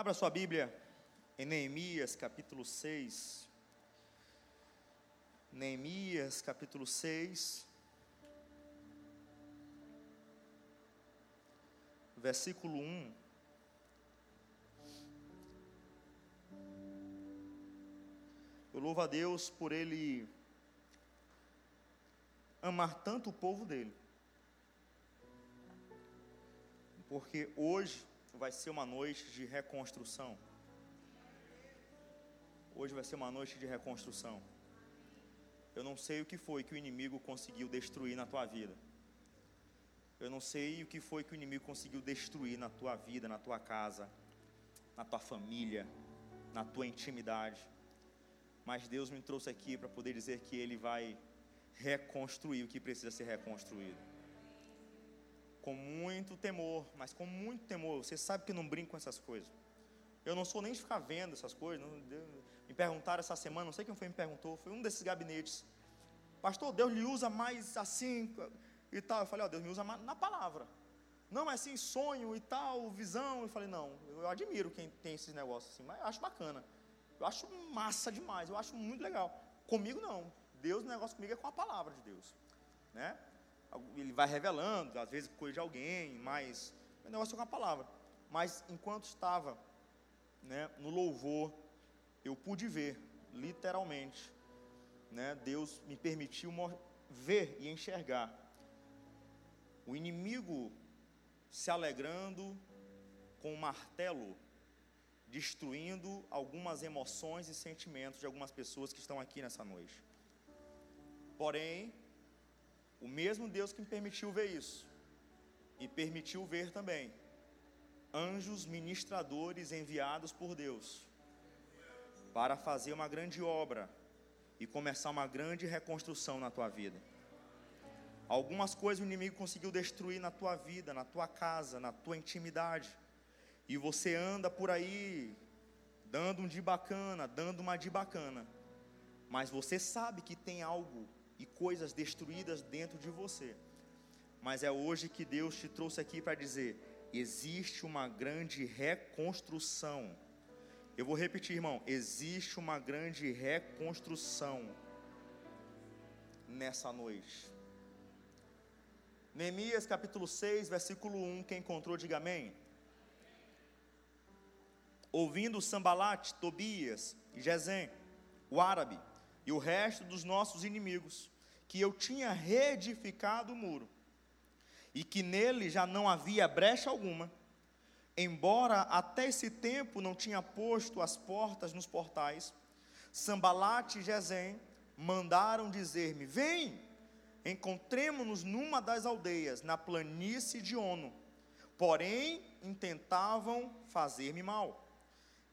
Abra sua Bíblia em Neemias capítulo 6. Neemias capítulo 6. Versículo 1. Eu louvo a Deus por Ele amar tanto o povo dele. Porque hoje vai ser uma noite de reconstrução. Hoje vai ser uma noite de reconstrução. Eu não sei o que foi que o inimigo conseguiu destruir na tua vida. Eu não sei o que foi que o inimigo conseguiu destruir na tua vida, na tua casa, na tua família, na tua intimidade. Mas Deus me trouxe aqui para poder dizer que Ele vai reconstruir o que precisa ser reconstruído. Com muito temor, mas com muito temor. Você sabe que eu não brinco com essas coisas. Eu não sou nem de ficar vendo essas coisas. Não, me perguntaram essa semana, não sei quem foi me perguntou, foi um desses gabinetes. Pastor, Deus lhe usa mais assim e tal. Eu falei, ó, Deus me usa na palavra. Não, mas assim, sonho e tal, visão. Eu falei, não, eu admiro quem tem esses negócios assim, mas acho bacana. Eu acho massa demais, eu acho muito legal. Comigo não. Deus, o negócio comigo é com a palavra de Deus. Né? Ele vai revelando, às vezes coisa de alguém, mas o negócio é com a palavra. Mas enquanto estava né, no louvor, eu pude ver, literalmente, né, Deus me permitiu ver e enxergar o inimigo se alegrando com o martelo, destruindo algumas emoções e sentimentos de algumas pessoas que estão aqui nessa noite. Porém, o mesmo Deus que me permitiu ver isso, e permitiu ver também anjos ministradores enviados por Deus para fazer uma grande obra e começar uma grande reconstrução na tua vida. Algumas coisas o inimigo conseguiu destruir na tua vida, na tua casa, na tua intimidade. E você anda por aí dando um de bacana, dando uma de bacana. Mas você sabe que tem algo e coisas destruídas dentro de você. Mas é hoje que Deus te trouxe aqui para dizer: existe uma grande reconstrução. Eu vou repetir, irmão: existe uma grande reconstrução nessa noite. Neemias capítulo 6, versículo 1, quem encontrou, diga amém. Ouvindo Sambalat, Tobias e o árabe, e o resto dos nossos inimigos, que eu tinha reedificado o muro, e que nele já não havia brecha alguma, embora até esse tempo não tinha posto as portas nos portais, Sambalate e Gesem mandaram dizer-me: Vem, encontremos-nos numa das aldeias, na planície de Ono. Porém, intentavam fazer-me mal.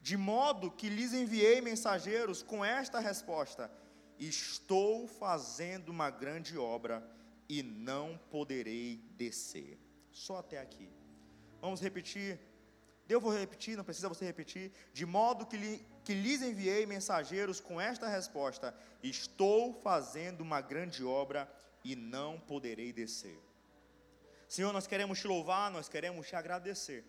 De modo que lhes enviei mensageiros com esta resposta: Estou fazendo uma grande obra e não poderei descer. Só até aqui. Vamos repetir. Eu vou repetir, não precisa você repetir. De modo que, lhe, que lhes enviei mensageiros com esta resposta: Estou fazendo uma grande obra e não poderei descer. Senhor, nós queremos te louvar, nós queremos te agradecer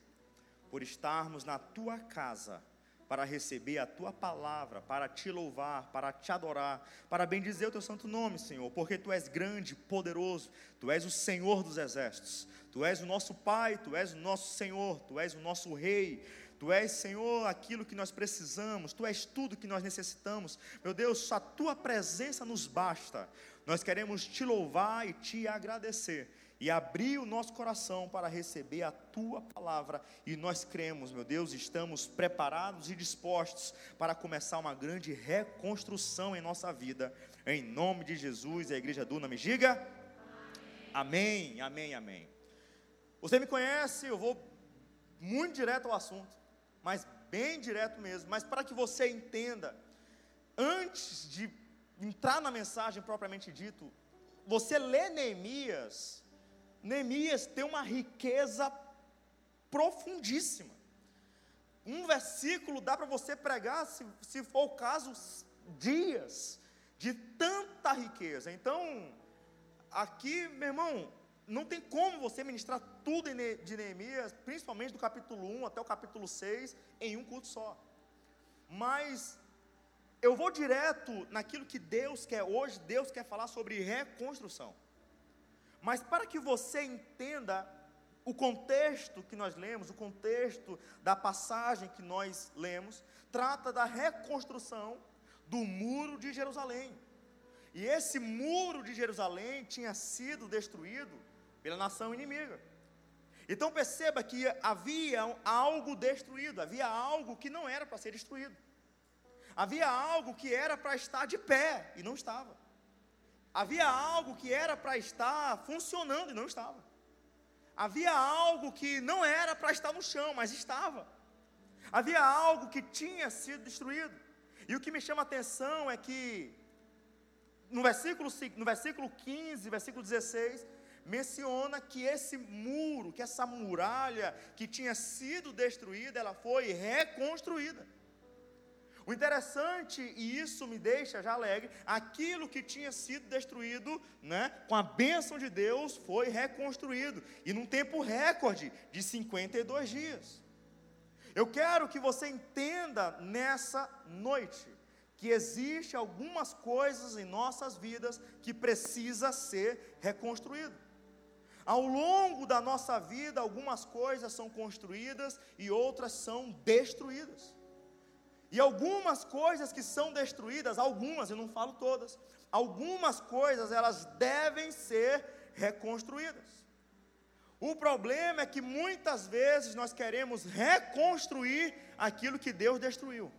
por estarmos na tua casa para receber a tua palavra, para te louvar, para te adorar, para bendizer o teu santo nome, Senhor, porque tu és grande, poderoso, tu és o Senhor dos exércitos, tu és o nosso Pai, tu és o nosso Senhor, tu és o nosso Rei, Tu és, Senhor, aquilo que nós precisamos, Tu és tudo que nós necessitamos. Meu Deus, a Tua presença nos basta. Nós queremos te louvar e te agradecer e abrir o nosso coração para receber a tua palavra. E nós cremos, meu Deus, estamos preparados e dispostos para começar uma grande reconstrução em nossa vida. Em nome de Jesus, a igreja do me diga amém, amém, amém. Você me conhece, eu vou muito direto ao assunto, mas bem direto mesmo. Mas para que você entenda, antes de entrar na mensagem propriamente dito, você lê Neemias Neemias tem uma riqueza profundíssima. Um versículo dá para você pregar, se, se for o caso, dias de tanta riqueza. Então, aqui, meu irmão, não tem como você ministrar tudo de Neemias, principalmente do capítulo 1 até o capítulo 6, em um culto só. Mas eu vou direto naquilo que Deus quer hoje, Deus quer falar sobre reconstrução. Mas para que você entenda o contexto que nós lemos, o contexto da passagem que nós lemos, trata da reconstrução do muro de Jerusalém. E esse muro de Jerusalém tinha sido destruído pela nação inimiga. Então perceba que havia algo destruído, havia algo que não era para ser destruído. Havia algo que era para estar de pé e não estava. Havia algo que era para estar funcionando e não estava. Havia algo que não era para estar no chão, mas estava. Havia algo que tinha sido destruído. E o que me chama a atenção é que no versículo, no versículo 15, versículo 16, menciona que esse muro, que essa muralha que tinha sido destruída, ela foi reconstruída. O interessante, e isso me deixa já alegre, aquilo que tinha sido destruído, né, com a bênção de Deus, foi reconstruído, e num tempo recorde de 52 dias. Eu quero que você entenda nessa noite que existe algumas coisas em nossas vidas que precisa ser reconstruído. Ao longo da nossa vida, algumas coisas são construídas e outras são destruídas. E algumas coisas que são destruídas, algumas, eu não falo todas, algumas coisas elas devem ser reconstruídas. O problema é que muitas vezes nós queremos reconstruir aquilo que Deus destruiu.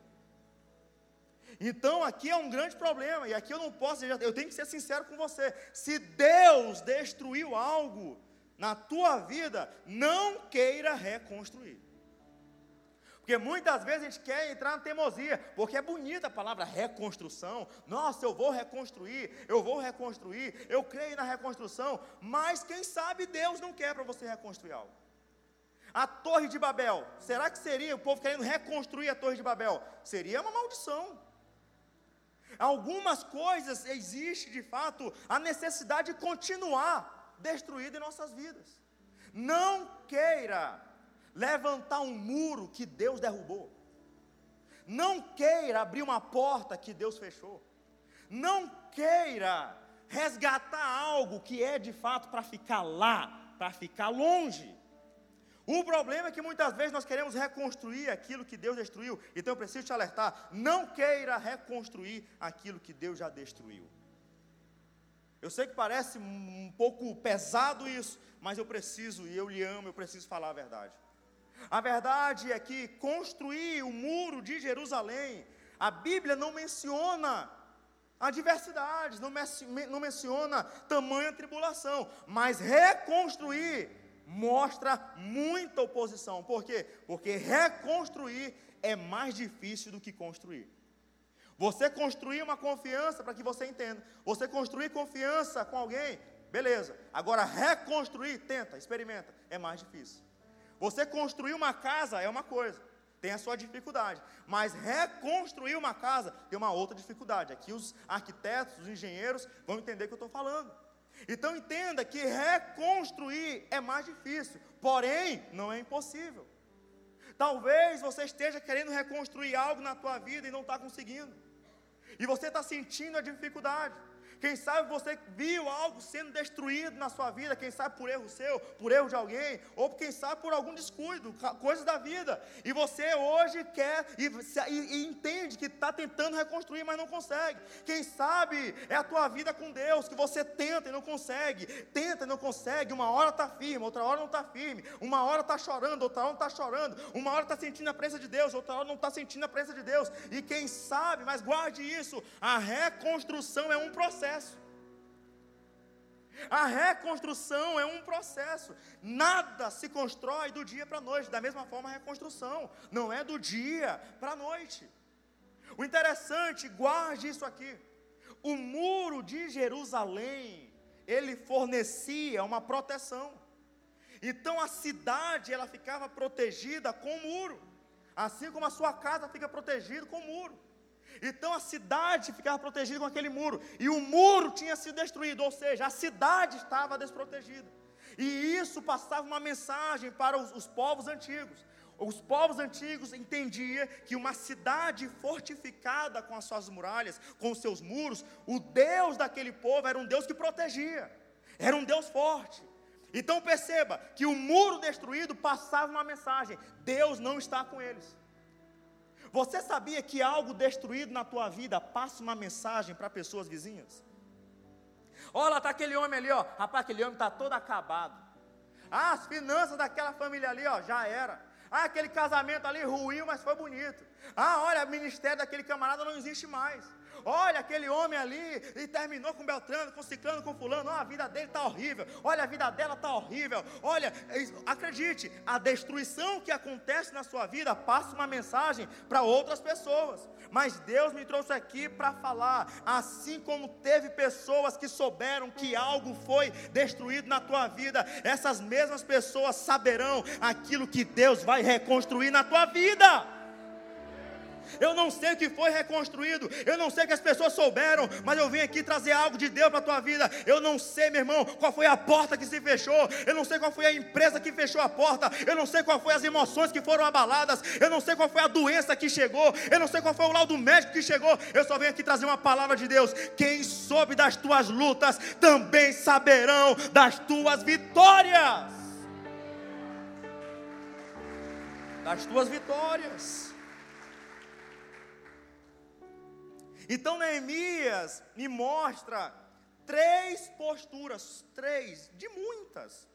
Então aqui é um grande problema, e aqui eu não posso, eu tenho que ser sincero com você. Se Deus destruiu algo na tua vida, não queira reconstruir. Porque muitas vezes a gente quer entrar na teimosia, porque é bonita a palavra reconstrução. Nossa, eu vou reconstruir, eu vou reconstruir, eu creio na reconstrução, mas quem sabe Deus não quer para você reconstruir algo. A Torre de Babel, será que seria o povo querendo reconstruir a Torre de Babel? Seria uma maldição. Algumas coisas existe de fato a necessidade de continuar destruída em nossas vidas. Não queira levantar um muro que Deus derrubou. Não queira abrir uma porta que Deus fechou. Não queira resgatar algo que é de fato para ficar lá, para ficar longe. O problema é que muitas vezes nós queremos reconstruir aquilo que Deus destruiu. Então eu preciso te alertar: não queira reconstruir aquilo que Deus já destruiu. Eu sei que parece um pouco pesado isso, mas eu preciso, e eu lhe amo, eu preciso falar a verdade. A verdade é que construir o muro de Jerusalém, a Bíblia não menciona adversidades, não, menciona tamanha tribulação, mas reconstruir mostra muita oposição. Por quê? Porque reconstruir é mais difícil do que construir. Você construir uma confiança, para que você entenda, você construir confiança com alguém, beleza. Agora, reconstruir, tenta, experimenta, é mais difícil. Você construir uma casa é uma coisa, tem a sua dificuldade, mas reconstruir uma casa tem uma outra dificuldade. Aqui os arquitetos, os engenheiros vão entender o que eu estou falando. Então entenda que reconstruir é mais difícil, porém não é impossível. Talvez você esteja querendo reconstruir algo na tua vida e não está conseguindo. E você está sentindo a dificuldade. Quem sabe você viu algo sendo destruído na sua vida, quem sabe por erro seu, por erro de alguém, ou quem sabe por algum descuido, coisas da vida. E você hoje quer e, e, e entende que está tentando reconstruir, mas não consegue. Quem sabe é a tua vida com Deus, que você tenta e não consegue, tenta e não consegue. Uma hora está firme, outra hora não está firme. Uma hora está chorando, outra hora não está chorando. Uma hora está sentindo a presença de Deus, outra hora não está sentindo a presença de Deus. E quem sabe, mas guarde isso: a reconstrução é um processo processo. A reconstrução é um processo. Nada se constrói do dia para a noite. Da mesma forma, a reconstrução não é do dia para a noite. O interessante, guarde isso aqui. O muro de Jerusalém, ele fornecia uma proteção. Então a cidade, ela ficava protegida com o muro. Assim como a sua casa fica protegida com o muro. Então a cidade ficava protegida com aquele muro, e o muro tinha sido destruído, ou seja, a cidade estava desprotegida. E isso passava uma mensagem para os, os povos antigos. Os povos antigos entendiam que uma cidade fortificada com as suas muralhas, com os seus muros, o Deus daquele povo era um Deus que protegia, era um Deus forte. Então perceba que o muro destruído passava uma mensagem: Deus não está com eles. Você sabia que algo destruído na tua vida passa uma mensagem para pessoas vizinhas? Olha, está aquele homem ali, ó. Rapaz, aquele homem está todo acabado. Ah, as finanças daquela família ali, ó, já era. Ah, aquele casamento ali ruim, mas foi bonito. Ah, olha, o ministério daquele camarada não existe mais. Olha aquele homem ali e terminou com Beltrano, com Ciclano, com Fulano. A vida dele está horrível. Olha, a vida dela está horrível. Olha, acredite, a destruição que acontece na sua vida passa uma mensagem para outras pessoas. Mas Deus me trouxe aqui para falar, assim como teve pessoas que souberam que algo foi destruído na tua vida, essas mesmas pessoas saberão aquilo que Deus vai reconstruir na tua vida. Eu não sei o que foi reconstruído. Eu não sei o que as pessoas souberam. Mas eu vim aqui trazer algo de Deus para a tua vida. Eu não sei, meu irmão, qual foi a porta que se fechou. Eu não sei qual foi a empresa que fechou a porta. Eu não sei qual foi as emoções que foram abaladas. Eu não sei qual foi a doença que chegou. Eu não sei qual foi o laudo médico que chegou. Eu só venho aqui trazer uma palavra de Deus. Quem soube das tuas lutas também saberão das tuas vitórias. Das tuas vitórias. Então Neemias me mostra três posturas, três, de muitas.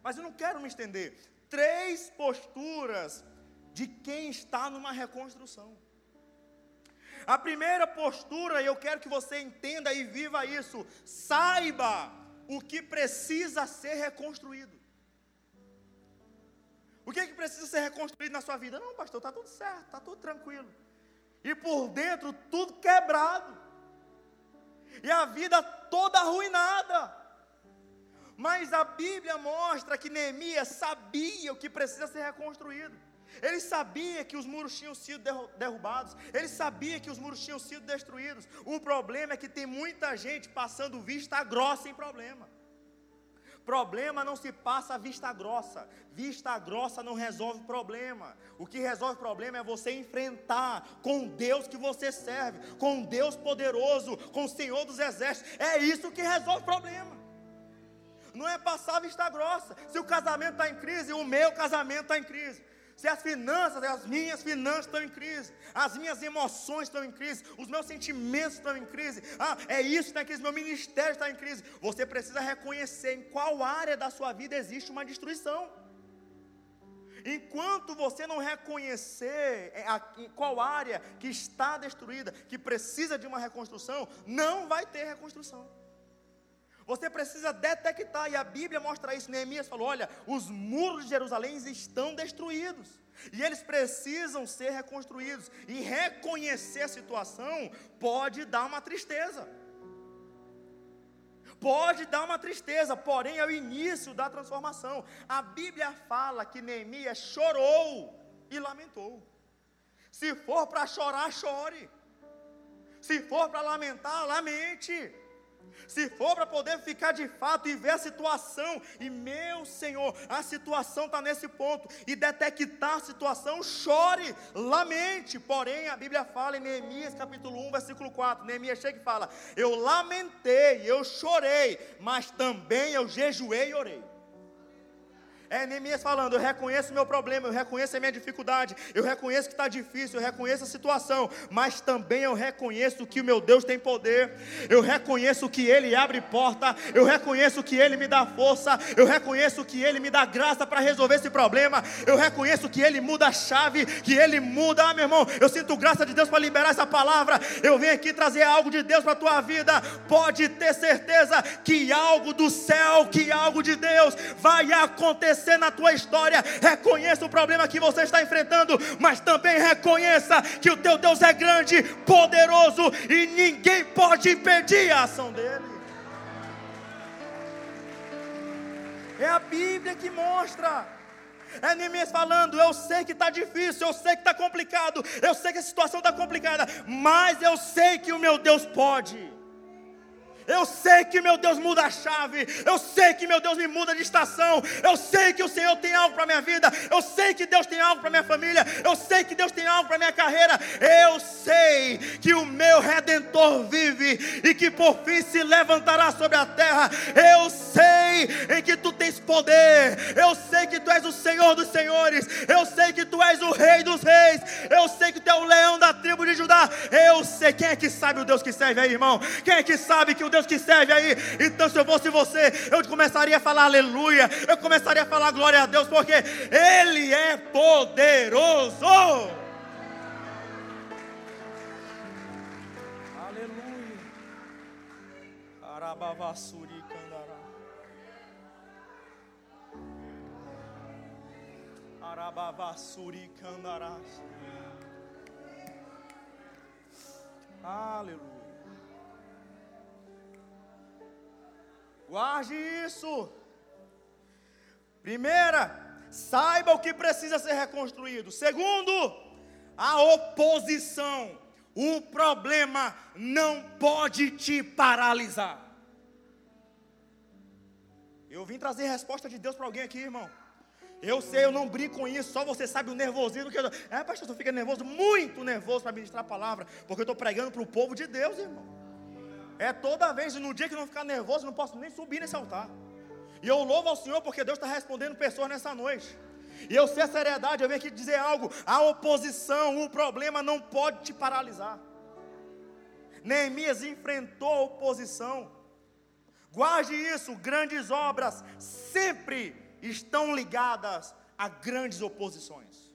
Mas eu não quero me estender. Três posturas de quem está numa reconstrução. A primeira postura, e eu quero que você entenda e viva isso, saiba o que precisa ser reconstruído. O que, é que precisa ser reconstruído na sua vida? Não, pastor, está tudo certo, está tudo tranquilo e por dentro tudo quebrado, e a vida toda arruinada. Mas a Bíblia mostra que Neemias sabia o que precisa ser reconstruído. Ele sabia que os muros tinham sido derrubados, ele sabia que os muros tinham sido destruídos. O problema é que tem muita gente passando vista grossa em problema. Problema não se passa à vista grossa. Vista grossa não resolve problema. O que resolve problema é você enfrentar com Deus que você serve, com Deus poderoso, com o Senhor dos exércitos. É isso que resolve problema. Não é passar vista grossa. Se o casamento está em crise, o meu casamento está em crise se as finanças, as minhas finanças estão em crise, as minhas emoções estão em crise, os meus sentimentos estão em crise, ah, é isso que está em crise, meu ministério está em crise. Você precisa reconhecer em qual área da sua vida existe uma destruição. Enquanto você não reconhecer é, em qual área que está destruída, que precisa de uma reconstrução, não vai ter reconstrução. Você precisa detectar, e a Bíblia mostra isso. Neemias falou: olha, os muros de Jerusalém estão destruídos, e eles precisam ser reconstruídos. E reconhecer a situação pode dar uma tristeza. Pode dar uma tristeza, porém é o início da transformação. A Bíblia fala que Neemias chorou e lamentou. Se for para chorar, chore. Se for para lamentar, lamente. Se for para poder ficar de fato e ver a situação, e meu Senhor, a situação está nesse ponto, e detectar a situação, chore, lamente. Porém, a Bíblia fala em Neemias capítulo 1, versículo 4. Neemias chega e fala: Eu lamentei, eu chorei, mas também eu jejuei e orei. É Neemias falando: Eu reconheço o meu problema, eu reconheço a minha dificuldade, eu reconheço que está difícil, eu reconheço a situação, mas também eu reconheço que o meu Deus tem poder, eu reconheço que Ele abre porta, eu reconheço que Ele me dá força, eu reconheço que Ele me dá graça para resolver esse problema, eu reconheço que Ele muda a chave, que Ele muda, ah, meu irmão, eu sinto graça de Deus para liberar essa palavra, eu venho aqui trazer algo de Deus para a tua vida, pode ter certeza que algo do céu, que algo de Deus vai acontecer acontecer na tua história. Reconheça o problema que você está enfrentando, mas também reconheça que o teu Deus é grande, poderoso e ninguém pode impedir a ação dele. É a Bíblia que mostra. É Neemias falando: Eu sei que está difícil, eu sei que está complicado, eu sei que a situação está complicada, mas eu sei que o meu Deus pode. Eu sei que meu Deus muda a chave. Eu sei que meu Deus me muda de estação. Eu sei que o Senhor tem algo para minha vida. Eu sei que Deus tem algo para minha família. Eu sei que Deus tem algo para minha carreira. Eu sei que o meu redentor vive e que por fim se levantará sobre a terra. Eu sei em que tu tens poder. Eu sei que tu és o Senhor dos senhores. Eu sei que tu és o rei dos reis. Eu sei que tu é o leão da tribo de Judá. Eu sei quem é que sabe o Deus que serve aí, irmão. Quem é que sabe que o Deus que serve aí? Então, se eu fosse você, eu começaria a falar aleluia. Eu começaria a falar glória a Deus, porque Ele é poderoso. Aleluia. Candará. Candarás. Aleluia. Guarde isso. Primeira, saiba o que precisa ser reconstruído. Segundo, a oposição. O problema não pode te paralisar. Eu vim trazer resposta de Deus para alguém aqui, irmão. Eu sei, eu não brinco com isso, só você sabe o nervosismo que eu. É, pastor, você fica nervoso, muito nervoso para ministrar a palavra, porque eu estou pregando para o povo de Deus, irmão. É toda vez, no dia que eu não ficar nervoso, eu não posso nem subir nesse altar. E eu louvo ao Senhor porque Deus está respondendo pessoas nessa noite. E eu sei a seriedade, eu venho aqui dizer algo: a oposição, o problema não pode te paralisar. Neemias enfrentou a oposição. Guarde isso, grandes obras sempre estão ligadas a grandes oposições.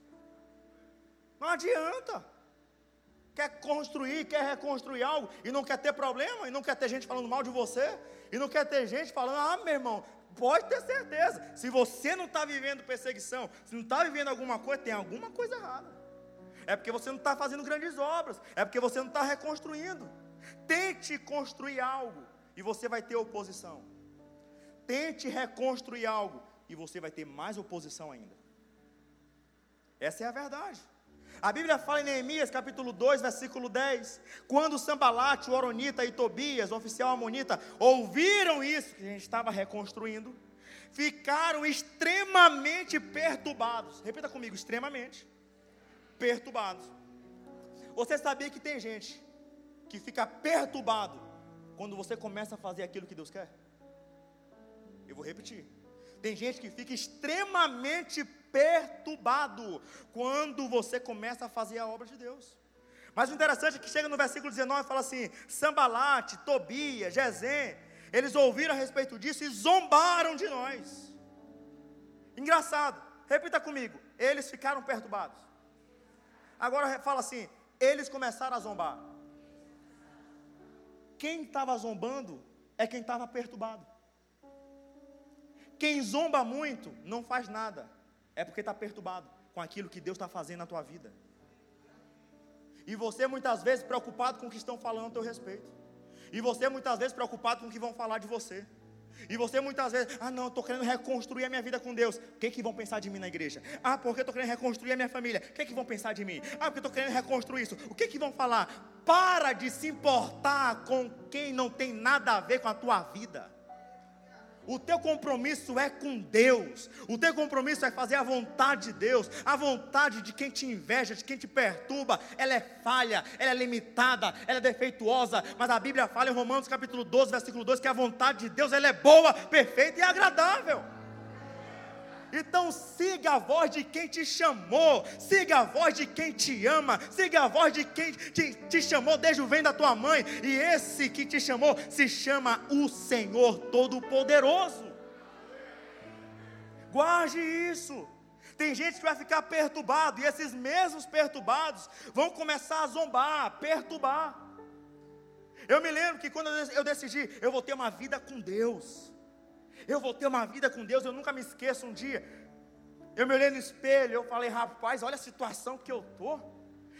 Não adianta. Quer construir, quer reconstruir algo e não quer ter problema, e não quer ter gente falando mal de você, e não quer ter gente falando, ah, meu irmão, pode ter certeza, se você não está vivendo perseguição, se não está vivendo alguma coisa, tem alguma coisa errada. É porque você não está fazendo grandes obras, é porque você não está reconstruindo. Tente construir algo e você vai ter oposição. Tente reconstruir algo e você vai ter mais oposição ainda. Essa é a verdade. A Bíblia fala em Neemias capítulo 2, versículo 10: quando Sambalate, o Oronita e Tobias, o oficial amonita, ouviram isso que a gente estava reconstruindo, ficaram extremamente perturbados. Repita comigo: extremamente perturbados. Você sabia que tem gente que fica perturbado quando você começa a fazer aquilo que Deus quer? Eu vou repetir. Tem gente que fica extremamente perturbado quando você começa a fazer a obra de Deus. Mas o interessante é que chega no versículo 19 e fala assim: Sambalate, Tobias, Gesem, eles ouviram a respeito disso e zombaram de nós. Engraçado, repita comigo, eles ficaram perturbados. Agora fala assim: eles começaram a zombar. Quem estava zombando é quem estava perturbado. Quem zomba muito não faz nada, é porque está perturbado com aquilo que Deus está fazendo na tua vida. E você muitas vezes preocupado com o que estão falando a teu respeito. E você muitas vezes preocupado com o que vão falar de você. E você muitas vezes, ah não, estou querendo reconstruir a minha vida com Deus. O que, que vão pensar de mim na igreja? Ah, porque estou querendo reconstruir a minha família. O que, que vão pensar de mim? Ah, porque estou querendo reconstruir isso. O que, que vão falar? Para de se importar com quem não tem nada a ver com a tua vida. O teu compromisso é com Deus. O teu compromisso é fazer a vontade de Deus. A vontade de quem te inveja, de quem te perturba, ela é falha, ela é limitada, ela é defeituosa. Mas a Bíblia fala em Romanos capítulo 12, versículo 2 que a vontade de Deus ela é boa, perfeita e agradável. Então siga a voz de quem te chamou, siga a voz de quem te ama, siga a voz de quem te, te chamou desde o ventre da tua mãe, e esse que te chamou se chama o Senhor Todo-Poderoso. Guarde isso. Tem gente que vai ficar perturbado, e esses mesmos perturbados vão começar a zombar, perturbar. Eu me lembro que quando eu decidi, eu vou ter uma vida com Deus. Eu vou ter uma vida com Deus, eu nunca me esqueço um dia. Eu me olhei no espelho, eu falei, rapaz, olha a situação que eu estou.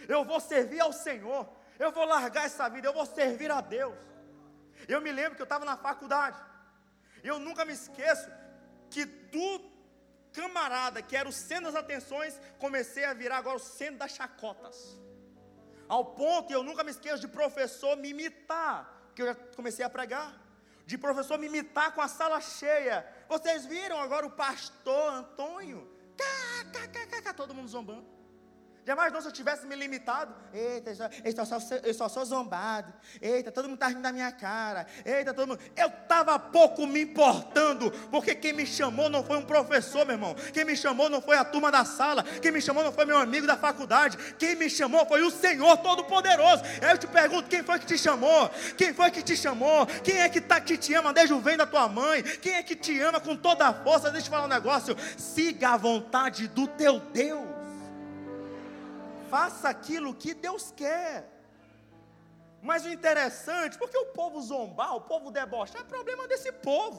Eu vou servir ao Senhor. Eu vou largar essa vida, eu vou servir a Deus. Eu me lembro que eu estava na faculdade. Eu nunca me esqueço que do camarada que era o centro das atenções, comecei a virar agora o centro das chacotas. Ao ponto, e eu nunca me esqueço de professor me imitar, que eu já comecei a pregar. De professor me imitar com a sala cheia. Vocês viram agora o pastor Antônio? Cá, cá, cá, cá, cá, todo mundo zombando. Jamais não se eu tivesse me limitado. Eita, eu só, sou, eu só sou zombado. Eita, todo mundo está rindo da minha cara. Eita, todo mundo. Eu estava pouco me importando, porque quem me chamou não foi um professor, meu irmão. Quem me chamou não foi a turma da sala. Quem me chamou não foi meu amigo da faculdade. Quem me chamou foi o Senhor Todo-Poderoso. Eu te pergunto: quem foi que te chamou? Quem foi que te chamou? Quem é que, tá, que te ama desde o vem da tua mãe? Quem é que te ama com toda a força? Deixa eu falar um negócio. Siga a vontade do teu Deus faça aquilo que Deus quer. Mas o interessante, porque o povo zombar, o povo debochar, é problema desse povo.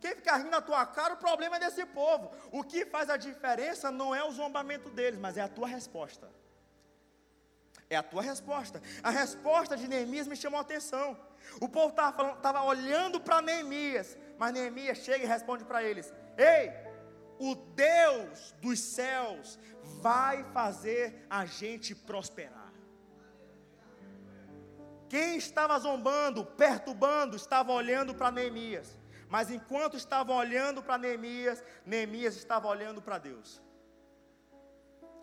Quem ficar rindo na tua cara, o problema é desse povo. O que faz a diferença não é o zombamento deles, mas é a tua resposta. É a tua resposta. A resposta de Neemias me chamou a atenção. O povo estava olhando para Neemias, mas Neemias chega e responde para eles: Ei, o Deus dos céus vai fazer a gente prosperar. Quem estava zombando, perturbando, estava olhando para Neemias. Mas enquanto estavam olhando para Neemias, Neemias estava olhando para Deus.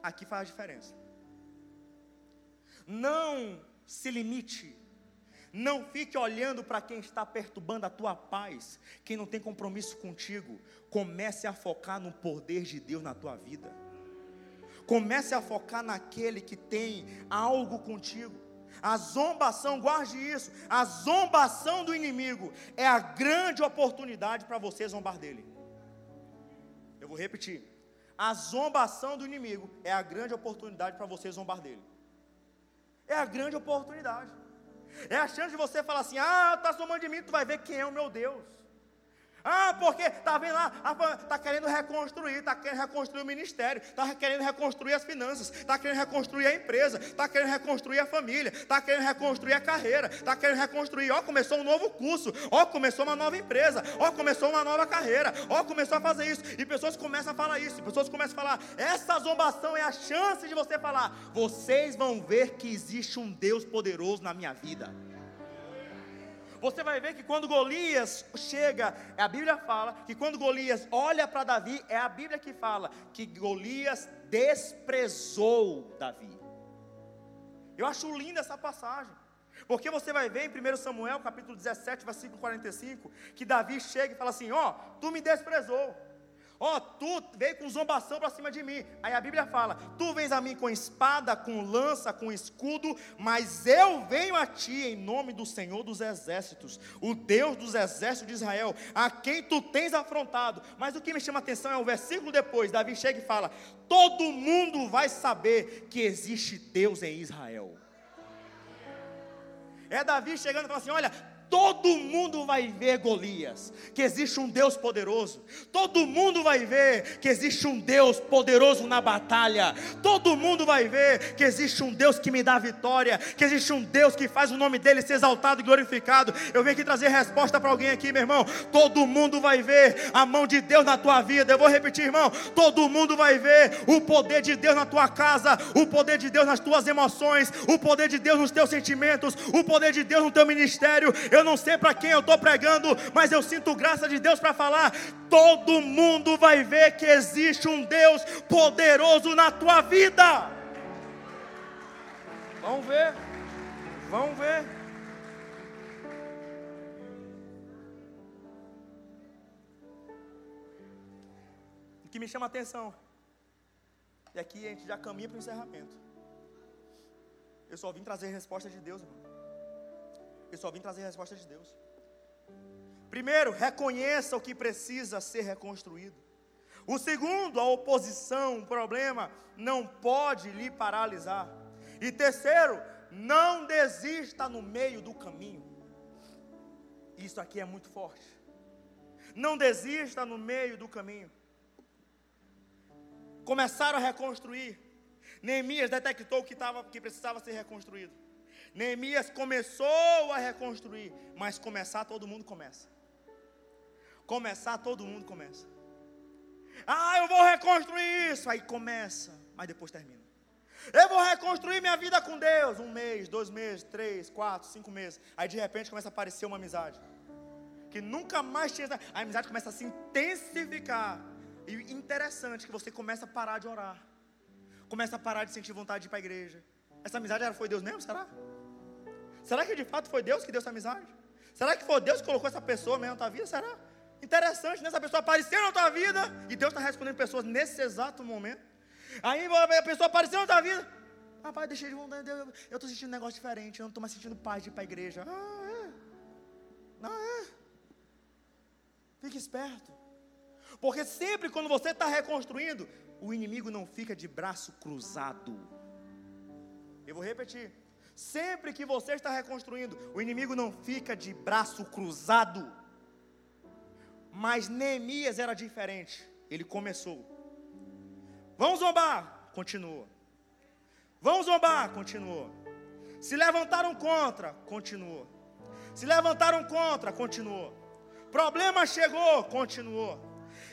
Aqui faz a diferença. Não se limite não fique olhando para quem está perturbando a tua paz, quem não tem compromisso contigo. Comece a focar no poder de Deus na tua vida. Comece a focar naquele que tem algo contigo. A zombação, guarde isso. A zombação do inimigo é a grande oportunidade para você zombar dele. Eu vou repetir. A zombação do inimigo é a grande oportunidade para você zombar dele. É a grande oportunidade. É a chance de você falar assim: ah, está zombando de mim, tu vai ver quem é o meu Deus. Ah, porque está vendo lá, está querendo reconstruir, está querendo reconstruir o ministério, está querendo reconstruir as finanças, está querendo reconstruir a empresa, está querendo reconstruir a família, está querendo reconstruir a carreira, está querendo reconstruir, ó, começou um novo curso, ó, começou uma nova empresa, ó, começou uma nova carreira, ó, começou a fazer isso, e pessoas começam a falar isso, pessoas começam a falar, essa zombação é a chance de você falar, vocês vão ver que existe um Deus poderoso na minha vida. Você vai ver que quando Golias chega, a Bíblia fala que quando Golias olha para Davi, é a Bíblia que fala que Golias desprezou Davi. Eu acho linda essa passagem. Porque você vai ver em 1 Samuel, capítulo 17, versículo 45, que Davi chega e fala assim: Ó, oh, tu me desprezou. Ó, oh, tu veio com zombação para cima de mim. Aí a Bíblia fala: Tu vens a mim com espada, com lança, com escudo, mas eu venho a ti em nome do Senhor dos exércitos, o Deus dos exércitos de Israel, a quem tu tens afrontado. Mas o que me chama a atenção é o versículo depois: Davi chega e fala: Todo mundo vai saber que existe Deus em Israel. É Davi chegando e falando assim: Olha, Todo mundo vai ver Golias, que existe um Deus poderoso. Todo mundo vai ver que existe um Deus poderoso na batalha. Todo mundo vai ver que existe um Deus que me dá vitória, que existe um Deus que faz o nome dele ser exaltado e glorificado. Eu venho aqui trazer resposta para alguém aqui, meu irmão. Todo mundo vai ver a mão de Deus na tua vida. Eu vou repetir, irmão. Todo mundo vai ver o poder de Deus na tua casa, o poder de Deus nas tuas emoções, o poder de Deus nos teus sentimentos, o poder de Deus no teu ministério. Eu não sei para quem eu estou pregando, mas eu sinto graça de Deus para falar. Todo mundo vai ver que existe um Deus poderoso na tua vida. Vamos ver, vamos ver. O que me chama a atenção, e aqui a gente já caminha para o encerramento. Eu só vim trazer resposta de Deus, irmão. Eu só vim trazer a resposta de Deus. Primeiro, reconheça o que precisa ser reconstruído. O segundo, a oposição, o problema, não pode lhe paralisar. E terceiro, não desista no meio do caminho. Isso aqui é muito forte. Não desista no meio do caminho. Começaram a reconstruir. Neemias detectou que, tava, que precisava ser reconstruído. Neemias começou a reconstruir, mas começar todo mundo começa. Começar todo mundo começa. Ah, eu vou reconstruir isso. Aí começa, mas depois termina. Eu vou reconstruir minha vida com Deus. Um mês, dois meses, três, quatro, cinco meses. Aí de repente começa a aparecer uma amizade. Que nunca mais tinha. A amizade começa a se intensificar. E interessante que você começa a parar de orar. Começa a parar de sentir vontade de ir para a igreja. Essa amizade era, foi Deus mesmo? Será? Será que de fato foi Deus que deu essa amizade? Será que foi Deus que colocou essa pessoa mesmo na tua vida? Será? Interessante, nessa pessoa apareceu na tua vida e Deus está respondendo pessoas nesse exato momento. Aí a pessoa apareceu na tua vida. Rapaz, deixei de vontade. Eu estou sentindo um negócio diferente. Eu não estou mais sentindo paz de ir para a igreja. Ah, é. Não é. Fique esperto. Porque sempre quando você está reconstruindo, o inimigo não fica de braço cruzado. Eu vou repetir. Sempre que você está reconstruindo, o inimigo não fica de braço cruzado. Mas Neemias era diferente. Ele começou. Vamos zombar, continuou. Vamos zombar, continuou. Se levantaram contra, continuou. Se levantaram contra, continuou. Problema chegou, continuou.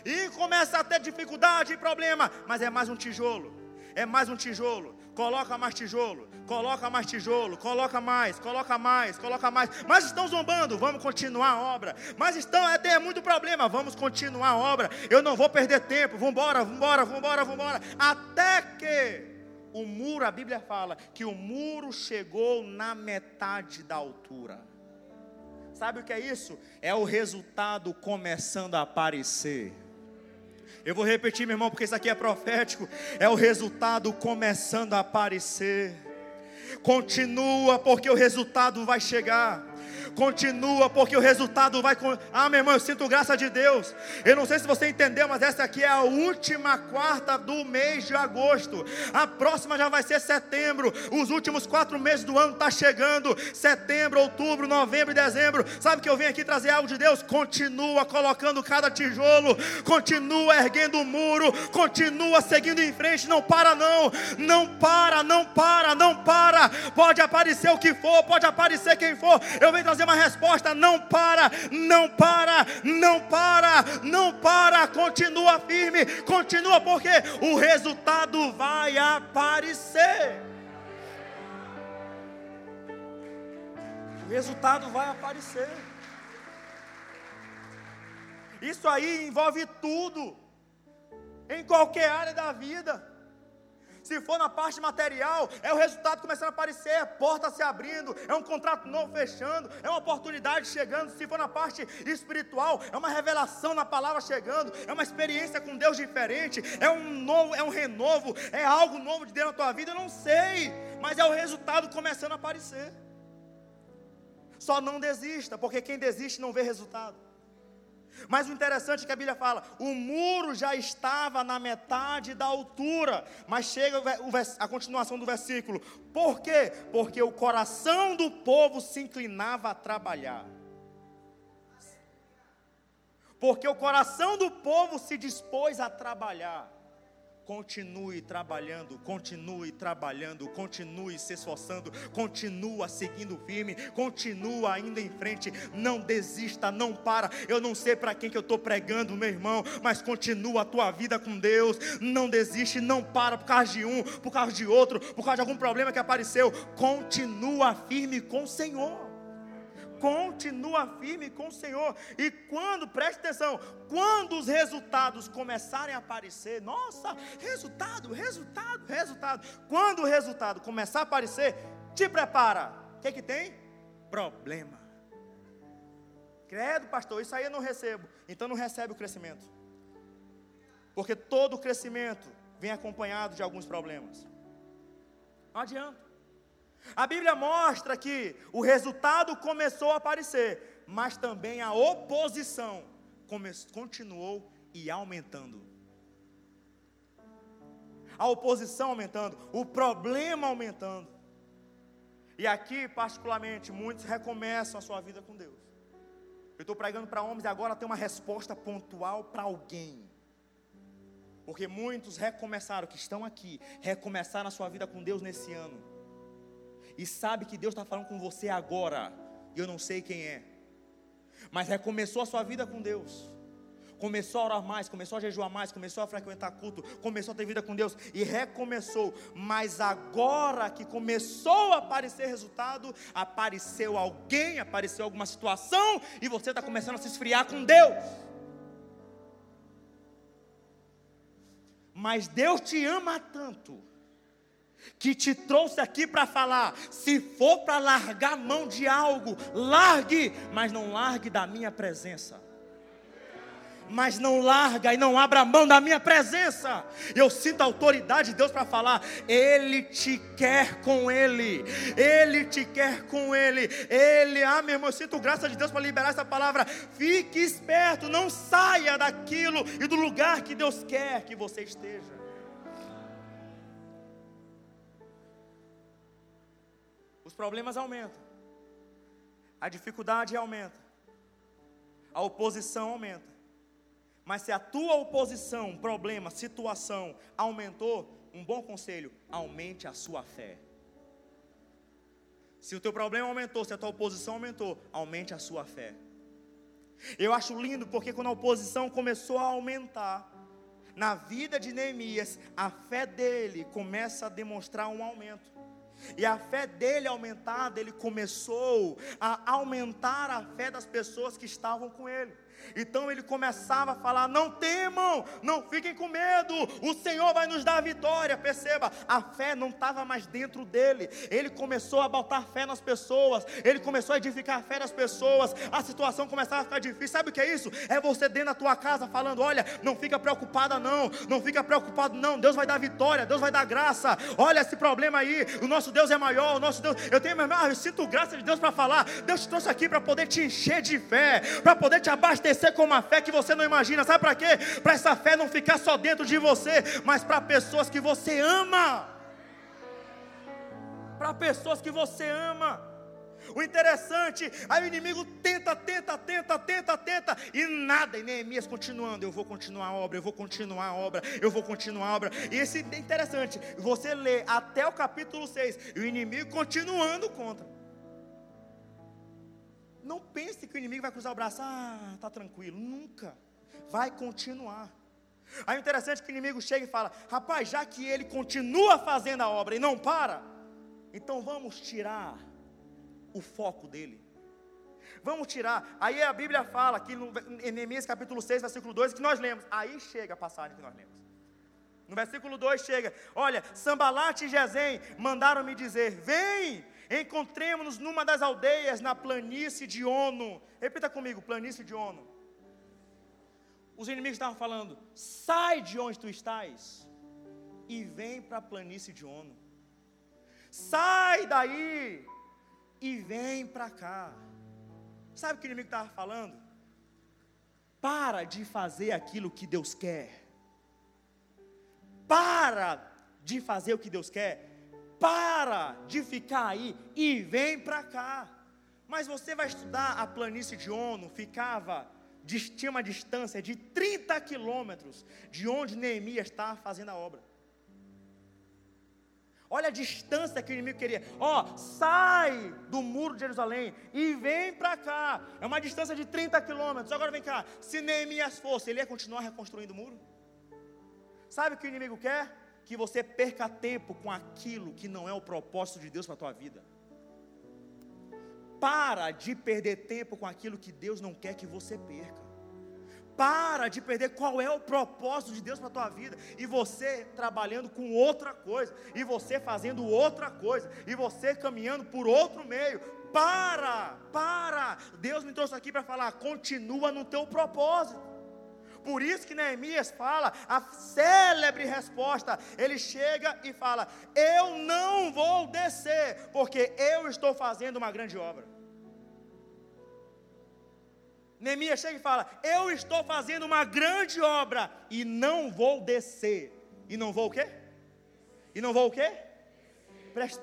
E começa a ter dificuldade e problema, mas é mais um tijolo. É mais um tijolo. Coloca mais tijolo, coloca mais tijolo, coloca mais, coloca mais, coloca mais. Mas estão zombando, vamos continuar a obra. Mas estão, é, tem muito problema, vamos continuar a obra. Eu não vou perder tempo, vamos embora, vamos embora. Até que o muro, a Bíblia fala que o muro chegou na metade da altura. Sabe o que é isso? É o resultado começando a aparecer. Eu vou repetir, meu irmão, porque isso aqui é profético. É o resultado começando a aparecer. Continua, porque o resultado vai chegar. Continua, porque o resultado vai. Ah, meu irmão, eu sinto graça de Deus. Eu não sei se você entendeu, mas essa aqui é a última quarta do mês de agosto. A próxima já vai ser setembro. Os últimos quatro meses do ano está chegando. Setembro, outubro, novembro e dezembro. Sabe que eu venho aqui trazer algo de Deus? Continua colocando cada tijolo. Continua erguendo o muro. Continua seguindo em frente. Não para, não. Não para, não para, não para. Pode aparecer o que for, pode aparecer quem for. Eu venho trazer uma resposta: não para, não para, não para, não para, continua firme, continua, porque o resultado vai aparecer. O resultado vai aparecer. Isso aí envolve tudo, em qualquer área da vida. Se for na parte material, é o resultado começando a aparecer, é porta se abrindo, é um contrato novo fechando, é uma oportunidade chegando. Se for na parte espiritual, é uma revelação na palavra chegando, é uma experiência com Deus diferente, é um novo, é um renovo, é algo novo de Deus na tua vida, eu não sei, mas é o resultado começando a aparecer. Só não desista, porque quem desiste não vê resultado. Mas o interessante é que a Bíblia fala: o muro já estava na metade da altura. Mas chega a continuação do versículo: por quê? Porque o coração do povo se inclinava a trabalhar. Porque o coração do povo se dispôs a trabalhar. Continue trabalhando, continue trabalhando, continue se esforçando, continua seguindo firme, continua indo em frente, não desista, não para. Eu não sei para quem que eu estou pregando, meu irmão, mas continua a tua vida com Deus, não desiste, não para por causa de um, por causa de outro, por causa de algum problema que apareceu. Continua firme com o Senhor continua firme com o Senhor. E quando, preste atenção, quando os resultados começarem a aparecer, nossa, resultado, resultado, resultado. Quando o resultado começar a aparecer, te prepara. O que, que tem? Problema. Credo, pastor, isso aí eu não recebo. Então não recebe o crescimento. Porque todo crescimento vem acompanhado de alguns problemas. Não adianta. A Bíblia mostra que o resultado começou a aparecer, mas também a oposição continuou e aumentando. A oposição aumentando, o problema aumentando. E aqui, particularmente, muitos recomeçam a sua vida com Deus. Eu estou pregando para homens e agora tem uma resposta pontual para alguém. Porque muitos recomeçaram, que estão aqui, recomeçaram a sua vida com Deus nesse ano e sabe que Deus está falando com você agora, e eu não sei quem é, mas recomeçou a sua vida com Deus, começou a orar mais, começou a jejuar mais, começou a frequentar culto, começou a ter vida com Deus e recomeçou. Mas agora que começou a aparecer resultado, apareceu alguém, apareceu alguma situação e você está começando a se esfriar com Deus. Mas Deus te ama tanto que te trouxe aqui para falar: se for para largar a mão de algo, largue, mas não largue da minha presença. Mas não larga e não abra mão da minha presença. Eu sinto a autoridade de Deus para falar: Ele te quer com Ele, Ele te quer com Ele, Ele, ah, meu irmão, eu sinto graça de Deus para liberar essa palavra. Fique esperto, não saia daquilo e do lugar que Deus quer que você esteja. Os problemas aumentam, a dificuldade aumenta, a oposição aumenta. Mas se a tua oposição, problema, situação aumentou, um bom conselho, aumente a sua fé. Se o teu problema aumentou, se a tua oposição aumentou, aumente a sua fé. Eu acho lindo porque quando a oposição começou a aumentar, na vida de Neemias, a fé dele começa a demonstrar um aumento. E a fé dele aumentada, ele começou a aumentar a fé das pessoas que estavam com ele. Então ele começava a falar: Não temam, não fiquem com medo, o Senhor vai nos dar vitória. Perceba, a fé não estava mais dentro dele. Ele começou a botar fé nas pessoas, ele começou a edificar a fé das pessoas. A situação começava a ficar difícil. Sabe o que é isso? É você dentro da tua casa falando: Olha, não fica preocupada, não, não fica preocupado, não. Deus vai dar vitória, Deus vai dar graça. Olha esse problema aí, o nosso Deus é maior, o nosso Deus. Eu tenho, eu sinto graça de Deus para falar. Deus te trouxe aqui para poder te encher de fé, para poder te abastecer crescer com uma fé que você não imagina. Sabe para quê? Para essa fé não ficar só dentro de você, mas para pessoas que você ama. Para pessoas que você ama. O interessante, aí o inimigo tenta, tenta, tenta, tenta, tenta, e nada. E Neemias continuando, eu vou continuar a obra, eu vou continuar a obra, eu vou continuar a obra. E esse é interessante, você lê até o capítulo 6, e o inimigo continuando contra. Não pense que o inimigo vai cruzar o braço, ah, tá tranquilo. Nunca. Vai continuar. Aí o interessante é que o inimigo chega e fala: rapaz, já que ele continua fazendo a obra e não para, então vamos tirar o foco dele. Vamos tirar. Aí a Bíblia fala aqui no Neemias capítulo 6, versículo 2, que nós lemos. Aí chega a passagem que nós lemos. No versículo 2 chega: Olha, Sambalate e Gesem mandaram me dizer: Vem, Encontremos-nos numa das aldeias na planície de Ono. Repita comigo: planície de Ono. Os inimigos estavam falando: sai de onde tu estás e vem para a planície de Ono. Sai daí e vem para cá. Sabe o que o inimigo estava falando? Para de fazer aquilo que Deus quer. Para de fazer o que Deus quer para de ficar aí e vem para cá. Mas você vai estudar a planície de Ono, ficava, tinha uma distância de 30 quilômetros de onde Neemias estava fazendo a obra. Olha a distância que o inimigo queria. Ó, oh, sai do muro de Jerusalém e vem para cá. É uma distância de 30 quilômetros. Agora vem cá. Se Neemias fosse, ele ia continuar reconstruindo o muro? Sabe o que o inimigo quer? Que você perca tempo com aquilo que não é o propósito de Deus para a tua vida. Para de perder tempo com aquilo que Deus não quer que você perca. Para de perder qual é o propósito de Deus para a tua vida. E você trabalhando com outra coisa. E você fazendo outra coisa. E você caminhando por outro meio. Para, para. Deus me trouxe aqui para falar. Continua no teu propósito. Por isso que Neemias fala a célebre resposta. Ele chega e fala: Eu não vou descer, porque eu estou fazendo uma grande obra. Neemias chega e fala: Eu estou fazendo uma grande obra e não vou descer. E não vou o quê? E não vou o quê?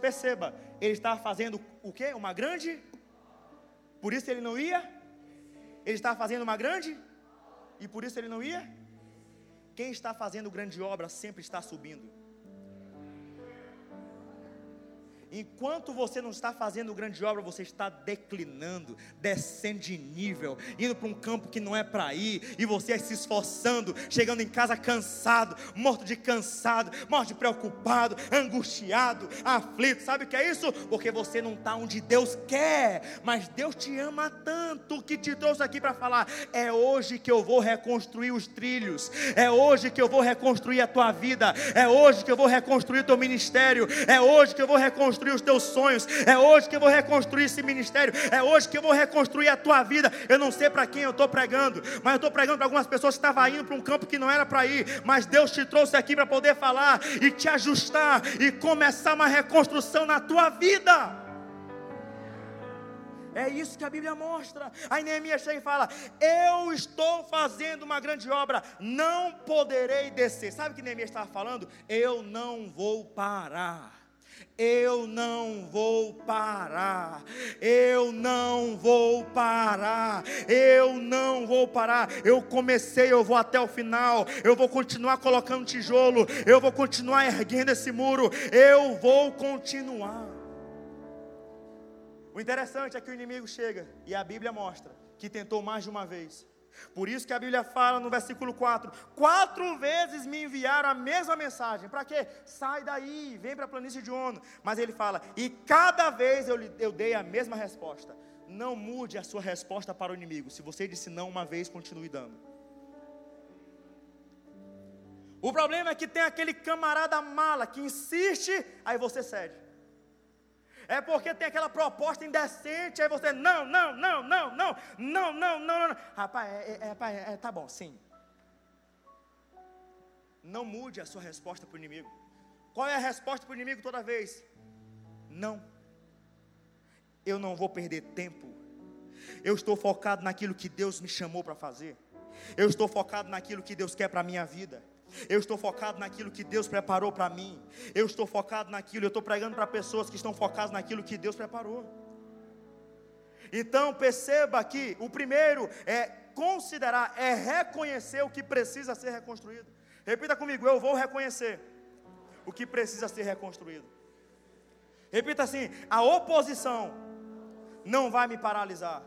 Perceba, ele estava fazendo o quê? Uma grande. Por isso ele não ia? Ele estava fazendo uma grande e por isso ele não ia? Quem está fazendo grande obra sempre está subindo. Enquanto você não está fazendo grande obra, você está declinando, descendo de nível, indo para um campo que não é para ir, e você se esforçando, chegando em casa cansado, morto de cansado, morto de preocupado, angustiado, aflito. Sabe o que é isso? Porque você não está onde Deus quer, mas Deus te ama tanto que te trouxe aqui para falar: é hoje que eu vou reconstruir os trilhos, é hoje que eu vou reconstruir a tua vida, é hoje que eu vou reconstruir o teu ministério, é hoje que eu vou reconstruir reconstruir os teus sonhos. É hoje que eu vou reconstruir esse ministério. É hoje que eu vou reconstruir a tua vida. Eu não sei para quem eu estou pregando, mas eu estou pregando para algumas pessoas que estavam indo para um campo que não era para ir. Mas Deus te trouxe aqui para poder falar e te ajustar e começar uma reconstrução na tua vida. É isso que a Bíblia mostra. Aí Neemias chega e fala: Eu estou fazendo uma grande obra, não poderei descer. Sabe o que Neemias estava falando? Eu não vou parar. Eu não vou parar, eu não vou parar, eu não vou parar. Eu comecei, eu vou até o final, eu vou continuar colocando tijolo, eu vou continuar erguendo esse muro, eu vou continuar. O interessante é que o inimigo chega e a Bíblia mostra que tentou mais de uma vez. Por isso que a Bíblia fala no versículo 4: quatro vezes me enviaram a mesma mensagem. Para quê? Sai daí, vem para a planície de Ono. Mas ele fala: e cada vez eu, eu dei a mesma resposta. Não mude a sua resposta para o inimigo. Se você disse não uma vez, continue dando. O problema é que tem aquele camarada mala que insiste, aí você cede é porque tem aquela proposta indecente, aí você, não, não, não, não, não, não, não, não, não. Rapaz, é, é, é, é, tá bom, sim. Não mude a sua resposta para o inimigo. Qual é a resposta para o inimigo toda vez? Não. Eu não vou perder tempo. Eu estou focado naquilo que Deus me chamou para fazer. Eu estou focado naquilo que Deus quer para a minha vida. Eu estou focado naquilo que Deus preparou para mim. Eu estou focado naquilo. Eu estou pregando para pessoas que estão focadas naquilo que Deus preparou. Então perceba que o primeiro é considerar, é reconhecer o que precisa ser reconstruído. Repita comigo: eu vou reconhecer o que precisa ser reconstruído. Repita assim: a oposição não vai me paralisar.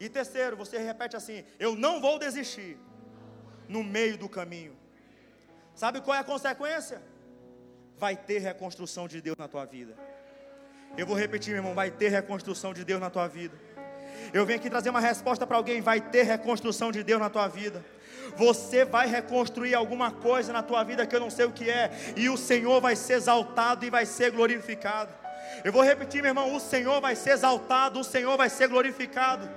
E terceiro, você repete assim: eu não vou desistir no meio do caminho. Sabe qual é a consequência? Vai ter reconstrução de Deus na tua vida. Eu vou repetir, meu irmão, vai ter reconstrução de Deus na tua vida. Eu venho aqui trazer uma resposta para alguém, vai ter reconstrução de Deus na tua vida. Você vai reconstruir alguma coisa na tua vida que eu não sei o que é, e o Senhor vai ser exaltado e vai ser glorificado. Eu vou repetir, meu irmão: o Senhor vai ser exaltado, o Senhor vai ser glorificado.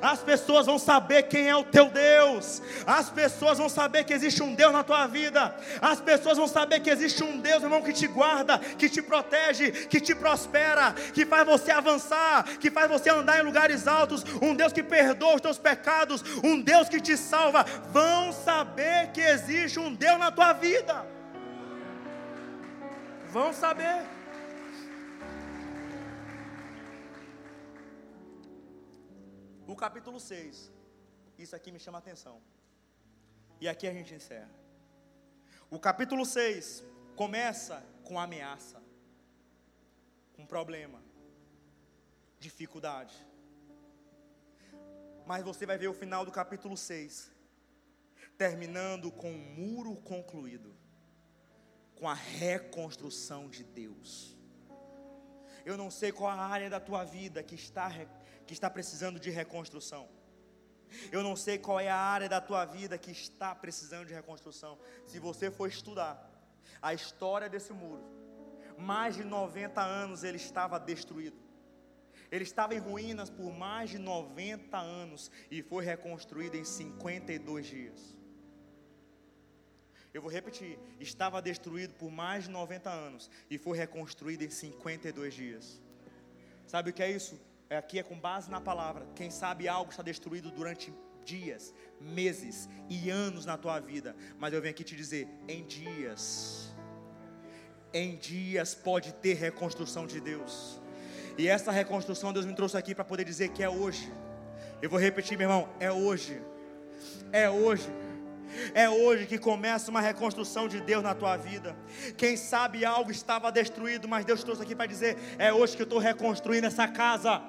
As pessoas vão saber quem é o teu Deus. As pessoas vão saber que existe um Deus na tua vida. As pessoas vão saber que existe um Deus, irmão, que te guarda, que te protege, que te prospera, que faz você avançar, que faz você andar em lugares altos. Um Deus que perdoa os teus pecados, um Deus que te salva. Vão saber que existe um Deus na tua vida. Vão saber. O capítulo 6, isso aqui me chama a atenção. E aqui a gente encerra. O capítulo 6 começa com ameaça, com problema, dificuldade. Mas você vai ver o final do capítulo 6, terminando com um muro concluído, com a reconstrução de Deus. Eu não sei qual a área da tua vida que está que está precisando de reconstrução. Eu não sei qual é a área da tua vida que está precisando de reconstrução. Se você for estudar a história desse muro, mais de 90 anos ele estava destruído. Ele estava em ruínas por mais de 90 anos e foi reconstruído em 52 dias. Eu vou repetir: estava destruído por mais de 90 anos e foi reconstruído em 52 dias. Sabe o que é isso? Aqui é com base na palavra. Quem sabe algo está destruído durante dias, meses e anos na tua vida, mas eu venho aqui te dizer: em dias, em dias pode ter reconstrução de Deus, e essa reconstrução Deus me trouxe aqui para poder dizer que é hoje. Eu vou repetir, meu irmão: é hoje, é hoje. É hoje que começa uma reconstrução de Deus na tua vida. Quem sabe algo estava destruído, mas Deus trouxe aqui para dizer: é hoje que eu estou reconstruindo essa casa.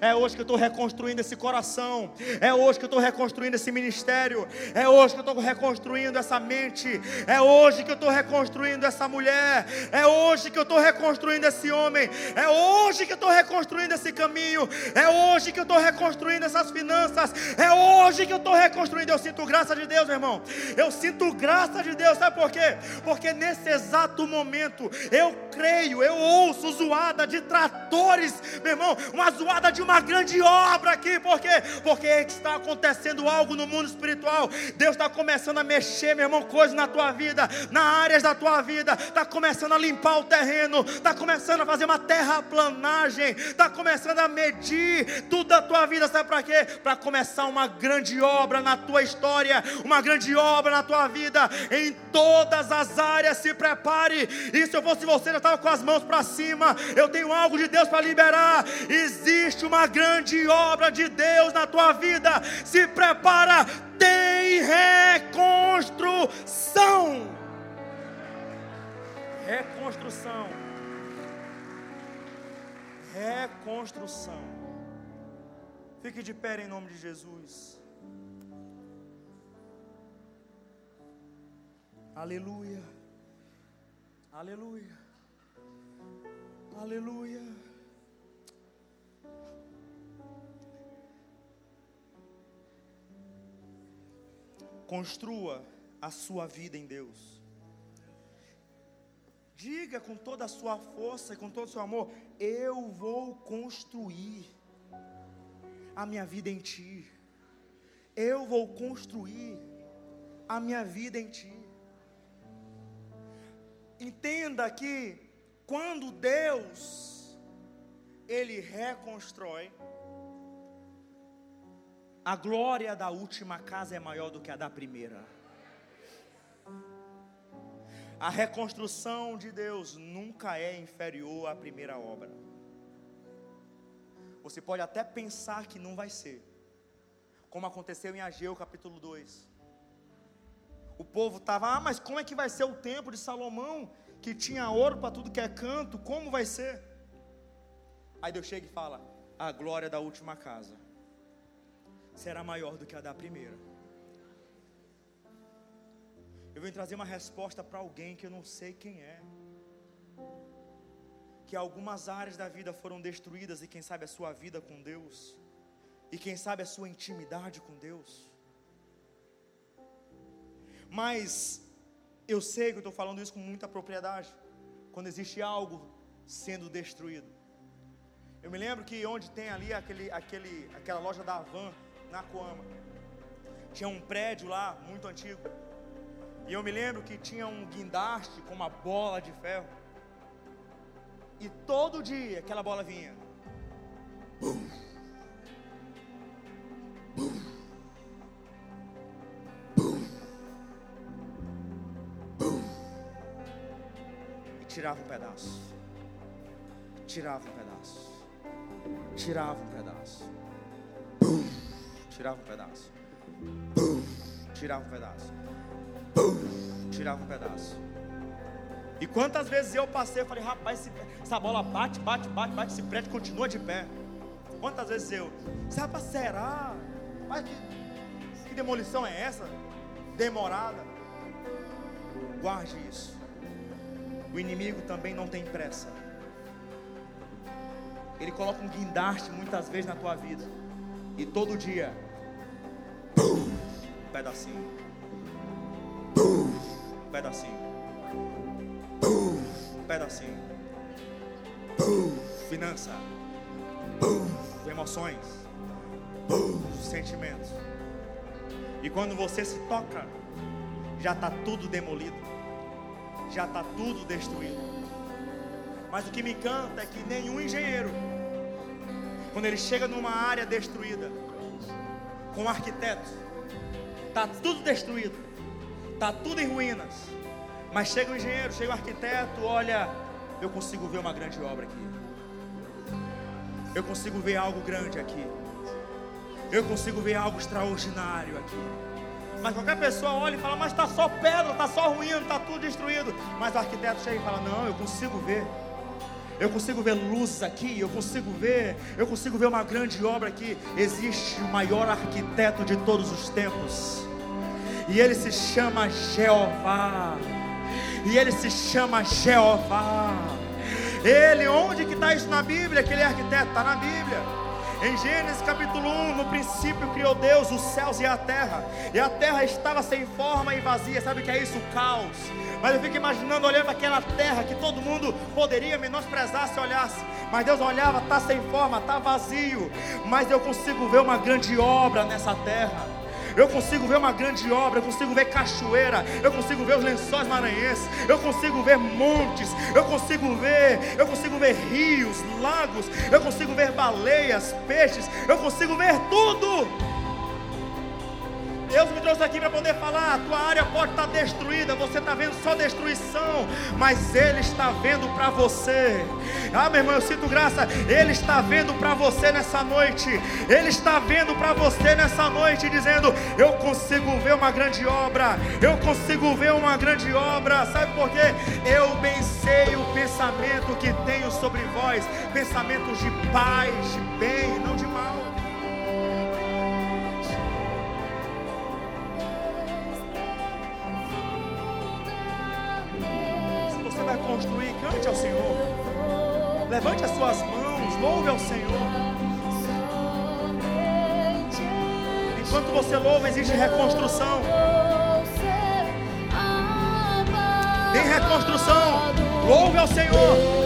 É hoje que eu estou reconstruindo esse coração. É hoje que eu estou reconstruindo esse ministério. É hoje que eu estou reconstruindo essa mente. É hoje que eu estou reconstruindo essa mulher. É hoje que eu estou reconstruindo esse homem. É hoje que eu estou reconstruindo esse caminho. É hoje que eu estou reconstruindo essas finanças. É hoje que eu estou reconstruindo. Eu sinto graça de Deus, meu irmão. Eu sinto graça de Deus. Sabe por quê? Porque nesse exato momento eu creio, eu ouço zoada de tratores, meu irmão, uma zoada de uma grande obra aqui, por quê? Porque está acontecendo algo no mundo espiritual. Deus está começando a mexer, meu irmão, coisas na tua vida, na áreas da tua vida, está começando a limpar o terreno, está começando a fazer uma terraplanagem, está começando a medir tudo da tua vida, sabe para quê? Para começar uma grande obra na tua história, uma grande obra na tua vida, em todas as áreas. Se prepare. E se eu fosse você, já estava com as mãos para cima. Eu tenho algo de Deus para liberar. Existe existe uma grande obra de Deus na tua vida. Se prepara, tem reconstrução. Reconstrução. Reconstrução. Fique de pé em nome de Jesus. Aleluia. Aleluia. Aleluia. Construa a sua vida em Deus. Diga com toda a sua força e com todo o seu amor: Eu vou construir a minha vida em Ti. Eu vou construir a minha vida em Ti. Entenda que quando Deus ele reconstrói, a glória da última casa é maior do que a da primeira. A reconstrução de Deus nunca é inferior à primeira obra. Você pode até pensar que não vai ser, como aconteceu em Ageu capítulo 2. O povo estava, ah, mas como é que vai ser o templo de Salomão, que tinha ouro para tudo que é canto, como vai ser? Aí Deus chega e fala: a glória da última casa será maior do que a da primeira. Eu venho trazer uma resposta para alguém que eu não sei quem é. Que algumas áreas da vida foram destruídas e quem sabe a sua vida com Deus. E quem sabe a sua intimidade com Deus. Mas eu sei que eu estou falando isso com muita propriedade. Quando existe algo sendo destruído. Eu me lembro que onde tem ali aquele, aquele, aquela loja da Avan, na Coama. Tinha um prédio lá, muito antigo. E eu me lembro que tinha um guindaste com uma bola de ferro. E todo dia aquela bola vinha. Bum. Bum. Tirava um pedaço. Tirava um pedaço. Tirava um pedaço. Tirava um pedaço. Tirava um pedaço. Tirava um pedaço. E quantas vezes eu passei, eu falei, rapaz, essa bola bate, bate, bate, bate, esse prédio continua de pé. Quantas vezes eu, rapaz, será? Mas que, que demolição é essa? Demorada. Guarde isso. O inimigo também não tem pressa. Ele coloca um guindaste muitas vezes na tua vida. E todo dia Bum, pedacinho. Bum, pedacinho. Bum, pedacinho. Bum, finança. Bum, emoções. Bum, sentimentos. E quando você se toca, já está tudo demolido. Já está tudo destruído. Mas o que me encanta é que nenhum engenheiro, quando ele chega numa área destruída, com o arquiteto. Está tudo destruído. Está tudo em ruínas. Mas chega o engenheiro, chega o arquiteto, olha, eu consigo ver uma grande obra aqui. Eu consigo ver algo grande aqui. Eu consigo ver algo extraordinário aqui. Mas qualquer pessoa olha e fala, mas está só pedra, está só ruído, está tudo destruído. Mas o arquiteto chega e fala, não, eu consigo ver. Eu consigo ver luz aqui, eu consigo ver, eu consigo ver uma grande obra aqui. Existe o maior arquiteto de todos os tempos. E ele se chama Jeová. E ele se chama Jeová. Ele, onde que está isso na Bíblia? Que ele é arquiteto, está na Bíblia. Em Gênesis capítulo 1, no princípio criou Deus os céus e a terra, e a terra estava sem forma e vazia. Sabe o que é isso? O caos. Mas eu fico imaginando olhando aquela terra que todo mundo poderia menosprezar se olhasse. Mas Deus olhava, está sem forma, está vazio. Mas eu consigo ver uma grande obra nessa terra eu consigo ver uma grande obra, eu consigo ver cachoeira, eu consigo ver os lençóis maranhenses, eu consigo ver montes, eu consigo ver, eu consigo ver rios, lagos, eu consigo ver baleias, peixes, eu consigo ver tudo. Deus me trouxe aqui para poder falar: a tua área pode estar destruída, você está vendo só destruição, mas Ele está vendo para você. Ah, meu irmão, eu sinto graça. Ele está vendo para você nessa noite. Ele está vendo para você nessa noite, dizendo: Eu consigo ver uma grande obra. Eu consigo ver uma grande obra. Sabe por quê? Eu bem sei o pensamento que tenho sobre vós: pensamentos de paz, de bem, não de mal. As mãos, louve ao Senhor. Enquanto você louva, existe reconstrução. Tem reconstrução. Louve ao Senhor.